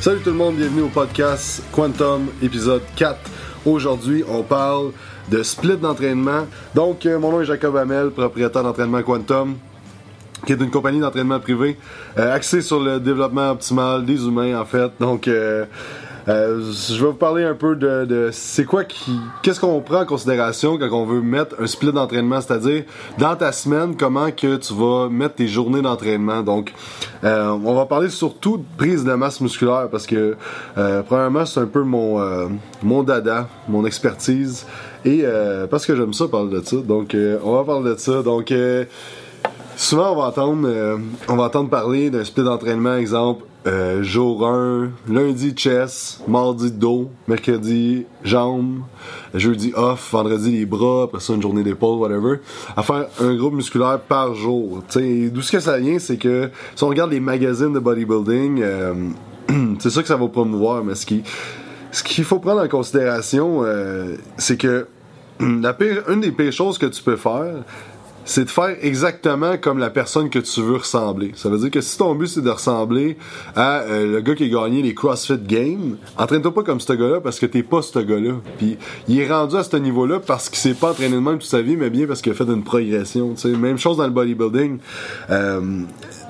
Salut tout le monde, bienvenue au podcast Quantum, épisode 4. Aujourd'hui, on parle de split d'entraînement. Donc, euh, mon nom est Jacob Hamel, propriétaire d'entraînement Quantum, qui est une compagnie d'entraînement privé euh, axée sur le développement optimal des humains, en fait. Donc, euh, euh, je vais vous parler un peu de, de c'est quoi qui, qu'est-ce qu'on prend en considération quand on veut mettre un split d'entraînement, c'est-à-dire dans ta semaine, comment que tu vas mettre tes journées d'entraînement. Donc, euh, on va parler surtout de prise de masse musculaire parce que euh, premièrement c'est un peu mon euh, mon dada, mon expertise et parce que j'aime ça parler de ça. Donc, on va parler de ça. Donc Souvent, on va entendre, euh, on va entendre parler d'un split d'entraînement, exemple, euh, jour 1, lundi chest, mardi dos, mercredi jambes, jeudi off, vendredi les bras, après ça une journée d'épaule, whatever. À faire un groupe musculaire par jour. D'où ce que ça vient, c'est que si on regarde les magazines de bodybuilding, euh, c'est ça que ça va promouvoir, mais ce qui, ce qu'il faut prendre en considération, c'est que la pire, une des pires choses que tu peux faire, c'est de faire exactement comme la personne que tu veux ressembler. Ça veut dire que si ton but c'est de ressembler à euh, le gars qui a gagné les CrossFit Games, entraîne-toi pas comme ce gars-là parce que t'es pas ce gars-là. Puis il est rendu à ce niveau-là parce qu'il s'est pas entraîné de même toute sa vie, mais bien parce qu'il a fait une progression. sais. Même chose dans le bodybuilding. Euh,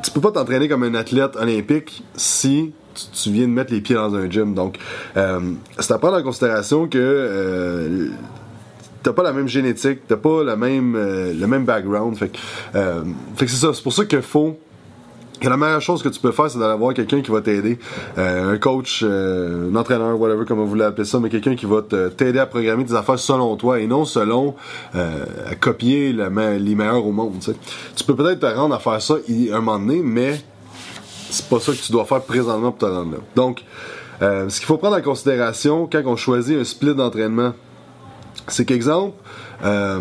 tu peux pas t'entraîner comme un athlète olympique si tu viens de mettre les pieds dans un gym. Donc, euh, c'est à prendre en considération que euh, t'as pas la même génétique, t'as pas la même, euh, le même background. Fait que, euh, fait que c'est ça, c'est pour ça qu'il faut que la meilleure chose que tu peux faire, c'est d'aller voir quelqu'un qui va t'aider. Euh, un coach, un entraîneur, whatever, comme vous voulez appeler ça, mais quelqu'un qui va t'aider à programmer tes affaires selon toi et non selon à copier les meilleurs au monde. tu peux peut-être te rendre à faire ça un moment donné, mais c'est pas ça que tu dois faire présentement pour te rendre là. Donc, ce qu'il faut prendre en considération quand on choisit un split d'entraînement, c'est qu'exemple, euh,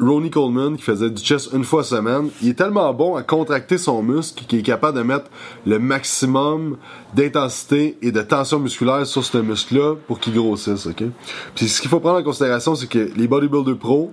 Ronnie Coleman qui faisait du chest une fois semaine, il est tellement bon à contracter son muscle qu'il est capable de mettre le maximum d'intensité et de tension musculaire sur ce muscle-là pour qu'il grossisse, ok? Puis ce qu'il faut prendre en considération, c'est que les bodybuilders pro,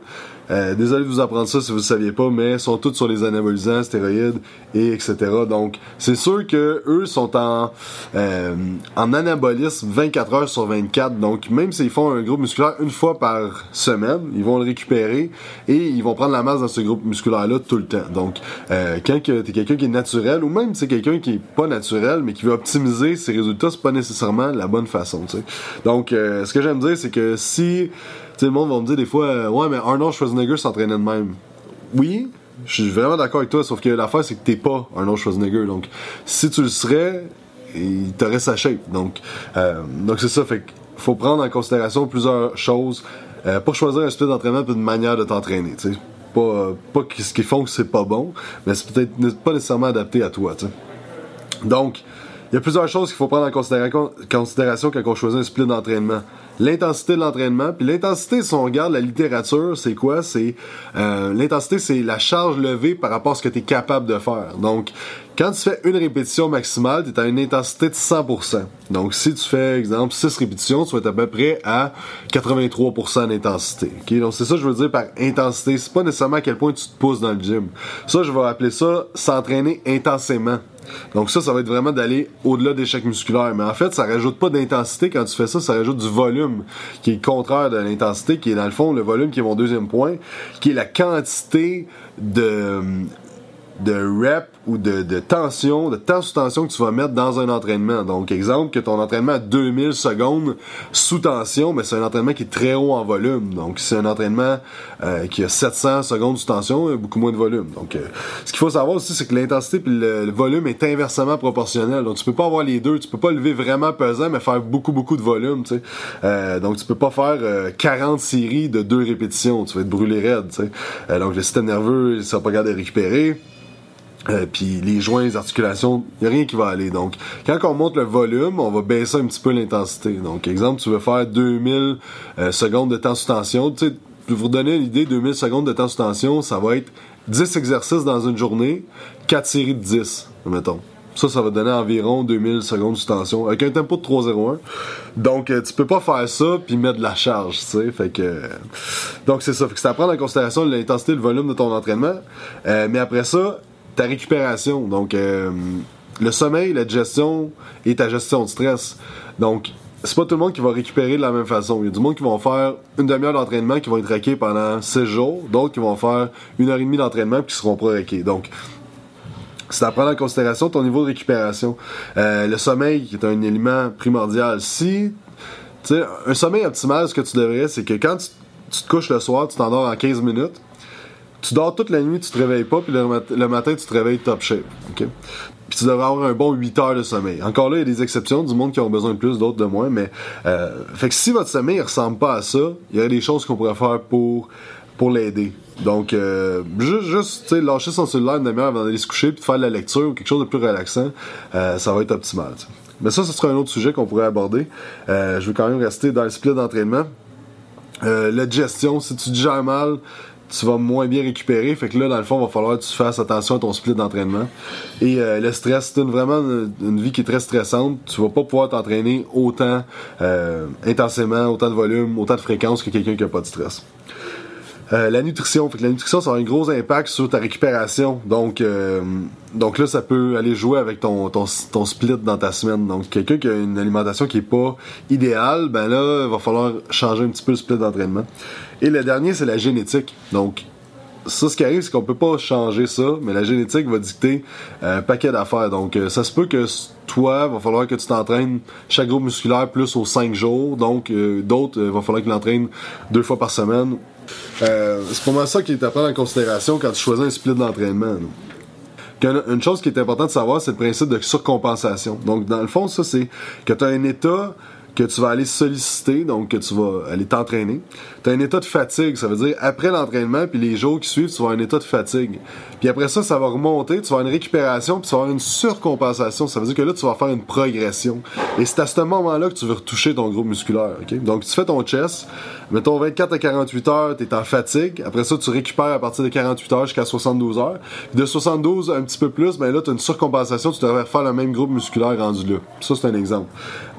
euh, désolé de vous apprendre ça si vous ne saviez pas, mais sont tous sur les anabolisants, stéroïdes et etc. Donc, c'est sûr que eux sont en euh, en anabolisme 24 heures sur 24. Donc, même s'ils font un groupe musculaire une fois par semaine, ils vont le récupérer ils vont prendre la masse dans ce groupe musculaire-là tout le temps. Donc, euh, quand que t'es quelqu'un qui est naturel ou même c'est quelqu'un qui est pas naturel mais qui veut optimiser ses résultats, c'est pas nécessairement la bonne façon. tu. Donc, euh, ce que j'aime dire, c'est que si tu sais, le monde va me dire des fois, euh, ouais, mais Arnold Schwarzenegger s'entraînait de même. Oui, je suis vraiment d'accord avec toi, sauf que l'affaire, c'est que t'es pas Arnold Schwarzenegger. Donc, si tu le serais, il t'aurait sa shape. Donc, c'est ça. Fait faut prendre en considération plusieurs choses euh, pour choisir un split d'entraînement et une manière de t'entraîner. Pas, pas ce qu'ils font c'est pas bon, mais c'est peut-être pas nécessairement adapté à toi. Donc, il y a plusieurs choses qu'il faut prendre en considération quand on choisit un split d'entraînement. L'intensité de l'entraînement. Puis l'intensité, si on regarde la littérature, c'est quoi? C'est euh, L'intensité, c'est la charge levée par rapport à ce que tu es capable de faire. Donc, quand tu fais une répétition maximale, tu es à une intensité de 100%. Donc, si tu fais, exemple, 6 répétitions, tu vas être à peu près à 83% d'intensité. ok? Donc, c'est ça que je veux dire par intensité. C'est pas nécessairement à quel point tu te pousses dans le gym. Ça, je vais appeler ça s'entraîner intensément. Donc ça, ça va être vraiment d'aller au-delà d'échecs musculaires. Mais en fait, ça rajoute pas d'intensité quand tu fais ça, ça rajoute du volume, qui est le contraire de l'intensité, qui est dans le fond le volume qui est mon deuxième point, qui est la quantité de de rep ou de, de tension, de temps sous tension que tu vas mettre dans un entraînement. Donc, exemple, que ton entraînement à 2000 secondes sous tension, mais c'est un entraînement qui est très haut en volume. Donc, c'est un entraînement euh, qui a 700 secondes sous tension, beaucoup moins de volume. Donc, euh, ce qu'il faut savoir aussi, c'est que l'intensité puis le, volume est inversement proportionnel. Donc, tu peux pas avoir les deux. Tu peux pas lever vraiment pesant, mais faire beaucoup, beaucoup de volume, tu sais. Euh, donc, tu peux pas faire euh, 40 séries de deux répétitions. Tu vas être brûlé raide, tu sais. Euh, donc, le système nerveux, ça va pas garder de récupérer. Euh, puis les joints, les articulations, il a rien qui va aller. Donc, quand on monte le volume, on va baisser un petit peu l'intensité. Donc, exemple, tu veux faire 2000 euh, secondes de temps sous tension. Tu sais, pour vous donner l'idée, 2000 secondes de temps sous tension, ça va être 10 exercices dans une journée, 4 séries de 10, mettons. Ça, ça va donner environ 2000 secondes sous tension, avec un tempo de 3.01. Donc, euh, tu peux pas faire ça puis mettre de la charge, tu sais. Fait que, euh, donc c'est ça. Fait que c'est à en considération l'intensité, le volume de ton entraînement. Euh, mais après ça, ta récupération. Donc, euh, le sommeil, la digestion et ta gestion de stress. Donc, c'est pas tout le monde qui va récupérer de la même façon. Il y a du monde qui vont faire une demi-heure d'entraînement qui vont être raqués pendant 6 jours, d'autres qui vont faire une heure et demie d'entraînement puis qui seront pas raqués. Donc, c'est à prendre en considération ton niveau de récupération. Euh, le sommeil est un élément primordial. Si, tu sais, un sommeil optimal, ce que tu devrais, c'est que quand tu, te couches le soir, tu t'endors en 15 minutes, tu dors toute la nuit, tu te réveilles pas, puis le, matin, tu te réveilles top shape. OK? Puis tu devrais avoir un bon 8 heures de sommeil. Encore là, il y a des exceptions, du monde qui ont besoin de plus, d'autres de moins, mais euh, fait que si votre sommeil ne ressemble pas à ça, il y a des choses qu'on pourrait faire pour, pour l'aider. Donc, euh, juste, juste lâcher son cellulaire une demi-heure avant d'aller se coucher, puis de faire de la lecture ou quelque chose de plus relaxant, euh, ça va être optimal. Mais ça, ce sera un autre sujet qu'on pourrait aborder. Euh, je veux quand même rester dans le split d'entraînement. la gestion, si tu digères mal, tu vas moins bien récupérer. Fait que là, dans le fond, il va falloir que tu fasses attention à ton split d'entraînement. Et euh, le stress, c'est vraiment une, vie qui est très stressante. Tu vas pas pouvoir t'entraîner autant euh, intensément, autant de volume, autant de fréquence que quelqu'un qui a pas de stress. Euh, la nutrition, fait que la nutrition ça a un gros impact sur ta récupération. Donc, euh, donc là, ça peut aller jouer avec ton, split dans ta semaine. Donc, quelqu'un qui a une alimentation qui est pas idéale, ben là, il va falloir changer un petit peu le split d'entraînement. Et le dernier, c'est la génétique. Donc, ça, ce qui arrive, c'est qu'on peut pas changer ça, mais la génétique va dicter un paquet d'affaires. Donc, euh, ça se peut que toi, va falloir que tu t'entraînes chaque groupe musculaire plus aux 5 jours. Donc, d'autres, il va falloir qu'ils l'entraînent deux fois par semaine euh, c'est pour moi ça qui est à prendre en considération quand tu choisis un split d'entraînement. Une chose qui est importante de savoir, c'est le principe de surcompensation. Donc, dans le fond, ça, c'est que tu as un état que tu vas aller solliciter, donc que tu vas aller t'entraîner. Tu as un état de fatigue, ça veut dire après l'entraînement, puis les jours qui suivent, tu vas avoir un état de fatigue. Puis après ça, ça va remonter, tu vas avoir une récupération, puis tu vas avoir une surcompensation. Ça veut dire que là, tu vas faire une progression. Et c'est à ce moment-là que tu veux retoucher ton groupe musculaire. Donc, tu fais ton chest, mettons 24 à 48 heures, tu es en fatigue. Après ça, tu récupères à partir de 48 heures jusqu'à 72 heures. Puis de 72 un petit peu plus, ben là, tu as une surcompensation, tu devrais faire le même groupe musculaire rendu là. Ça, c'est un exemple.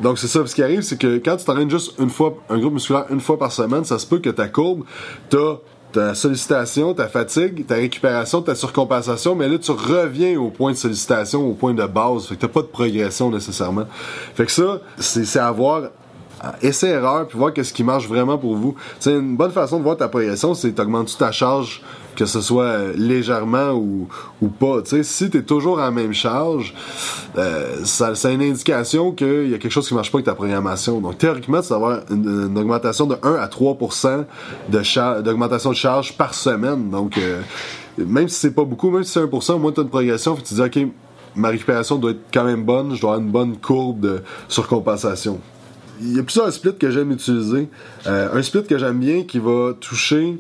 Donc, c'est ça. Ce qui arrive, c'est que quand tu t'entraînes juste une fois, un groupe musculaire une fois par semaine, ça se peut que ta courbe, t'as ta sollicitation, ta fatigue, ta récupération, ta surcompensation, mais là tu reviens au point de sollicitation, au point de base, fait que t'as pas de progression nécessairement. Fait que ça, c'est à voir essai erreur puis voir qu'est-ce qui marche vraiment pour vous. C'est une bonne façon de voir ta progression, c'est d'augmenter ta charge que ce soit euh, légèrement ou, ou pas. si tu es toujours à la même charge, euh, c'est une indication qu'il y a quelque chose qui marche pas avec ta programmation. Donc théoriquement, tu vas avoir une, augmentation de 1 à 3 de d'augmentation de charge par semaine. Donc euh, même si c'est pas beaucoup, même si c'est 1% au moins tu as une progression, tu te dis OK, ma récupération doit être quand même bonne, je dois avoir une bonne courbe de surcompensation. Il y a plusieurs splits que j'aime utiliser. un split que j'aime bien qui va toucher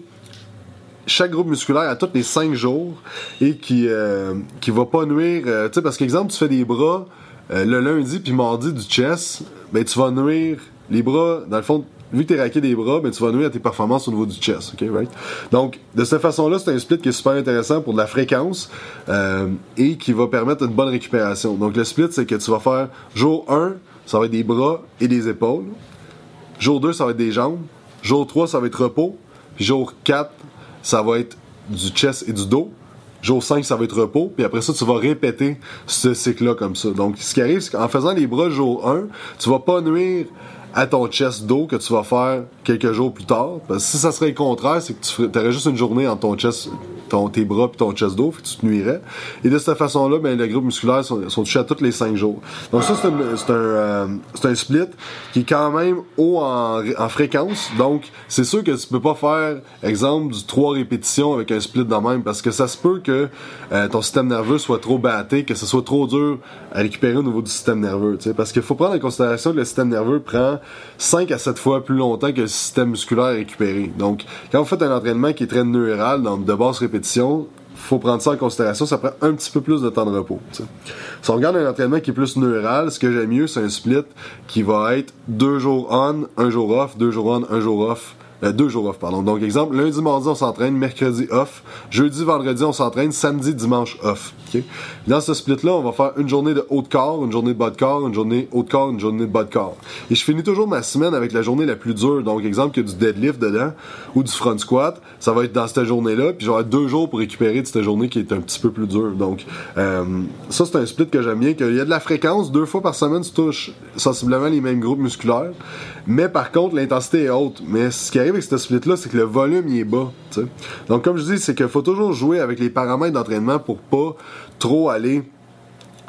chaque groupe musculaire à tous les 5 jours et qui euh, qui va pas nuire euh, tu sais parce qu'exemple tu fais des bras euh, le lundi puis mardi du chest ben tu vas nuire les bras dans le fond vu que t'es raqué des bras ben tu vas nuire à tes performances au niveau du chest ok right? Donc de cette façon là c'est un split qui est super intéressant pour de la fréquence et qui va permettre une bonne récupération donc le split c'est que tu vas faire jour 1 ça va être des bras et des épaules jour 2 ça va être des jambes jour 3 ça va être repos jour 4 ça va être du chest et du dos. Jour 5, ça va être repos. Puis après ça, tu vas répéter ce cycle-là comme ça. Donc, ce qui arrive, c'est qu'en faisant les bras jour 1, tu vas pas nuire à ton chest dos que tu vas faire quelques jours plus tard. Parce que si ça serait le contraire, c'est que tu aurais juste une journée entre ton chest, ton, tes bras et ton chest d'eau, tu te nuirais. Et de cette façon-là, ben, les groupes musculaires sont, touchés à tous les 5 jours. Donc ça, c'est un, un, euh, un split qui est quand même haut en, en fréquence. Donc, c'est sûr que tu peux pas faire, exemple, du 3 répétitions avec un split de même, parce que ça se peut que euh, ton système nerveux soit trop batté, que ce soit trop dur à récupérer au niveau du système nerveux. Parce qu'il faut prendre en considération que le système nerveux prend 5 à 7 fois plus longtemps que le système musculaire récupéré. Donc, quand vous faites un entraînement qui est très neural, donc de basse répétition, faut prendre ça en considération, ça prend un petit peu plus de temps de repos. Si on regarde un entraînement qui est plus neural, ce que j'aime mieux, c'est un split qui va être deux jours on, un jour off, deux jours on, un jour off, deux jours off, pardon. Donc, exemple, lundi, mardi, on s'entraîne, mercredi off, jeudi, vendredi, on s'entraîne, samedi, dimanche off. Dans ce split-là, on va faire une journée de haut de corps, une journée de bas de corps, une journée haut de corps, une journée de bas de corps. Et je finis toujours ma semaine avec la journée la plus dure. Donc, exemple, que du deadlift dedans ou du front squat, ça va être dans cette journée-là, puis j'aurai deux jours pour récupérer de cette journée qui est un petit peu plus dure. Donc, euh, ça, c'est un split que j'aime bien, qu'il y a de la fréquence, deux fois par semaine, tu touches sensiblement les mêmes groupes musculaires. Mais par contre, l'intensité est haute. Mais ce qui arrive avec ce split-là, c'est que le volume il est bas. Donc, comme je dis, c'est qu'il faut toujours jouer avec les paramètres d'entraînement pour pas trop aller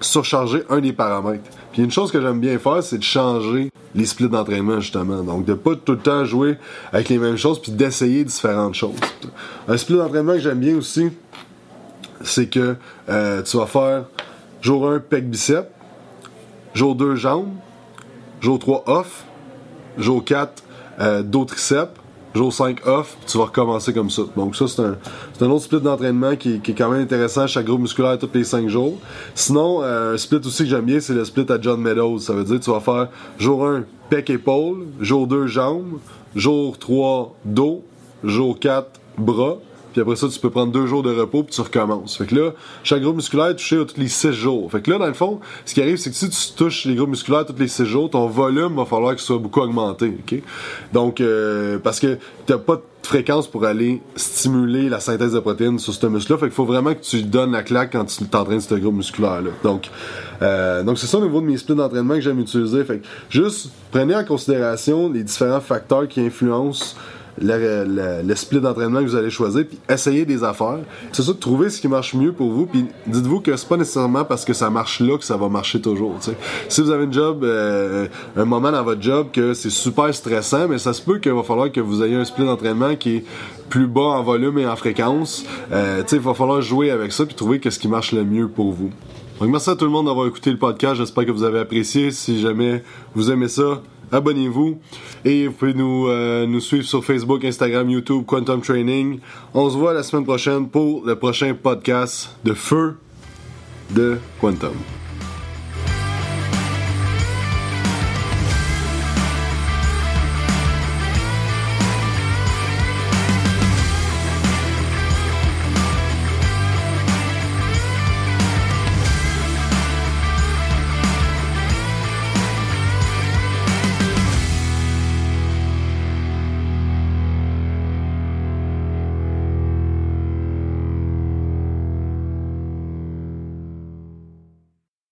surcharger un des paramètres. Puis une chose que j'aime bien faire, c'est de changer les splits d'entraînement justement. Donc de pas tout le temps jouer avec les mêmes choses puis d'essayer différentes choses. Un split d'entraînement que j'aime bien aussi, c'est que euh, tu vas faire jour 1 pec bicep, jour 2 jambes, jour 3 off, jour 4 euh, dos triceps, jour 5 off, tu vas recommencer comme ça. Donc ça, c'est un, autre split d'entraînement qui, qui, est quand même intéressant, chaque groupe musculaire tous les 5 jours. Sinon, euh, un split aussi que j'aime bien, c'est le split à John Meadows. Ça veut dire que tu vas faire jour 1 pec épaule, jour 2 jambes, jour 3 dos, jour 4 bras, puis après ça, tu peux prendre deux jours de repos, puis tu recommences. Fait que là, chaque groupe musculaire est touché tous les six jours. Fait que là, dans le fond, ce qui arrive, c'est que si tu touches les groupes musculaires tous les six jours, ton volume va falloir qu'il soit beaucoup augmenté. ok? Donc, euh, parce que t'as pas de fréquence pour aller stimuler la synthèse de protéines sur ce muscle-là. Fait qu'il faut vraiment que tu donnes la claque quand tu t'entraînes ce groupe musculaire-là. Donc, euh, donc c'est ça au niveau de mes splits d'entraînement que j'aime utiliser. Fait que juste prenez en considération les différents facteurs qui influencent le, split d'entraînement que vous allez choisir, puis essayez des affaires. C'est ça, trouver ce qui marche mieux pour vous, puis dites-vous que c'est pas nécessairement parce que ça marche là que ça va marcher toujours. Si vous avez une job, euh, un moment dans votre job que c'est super stressant, mais ça se peut qu'il va falloir que vous ayez un split d'entraînement qui est plus bas en volume et en fréquence. Euh, il va falloir jouer avec ça puis trouver ce qui marche le mieux pour vous. Donc merci à tout le monde d'avoir écouté le podcast. J'espère que vous avez apprécié. Si jamais vous aimez ça, abonnez-vous. Et vous pouvez nous, euh, nous suivre sur Facebook, Instagram, YouTube, Quantum Training. On se voit la semaine prochaine pour le prochain podcast de feu de Quantum.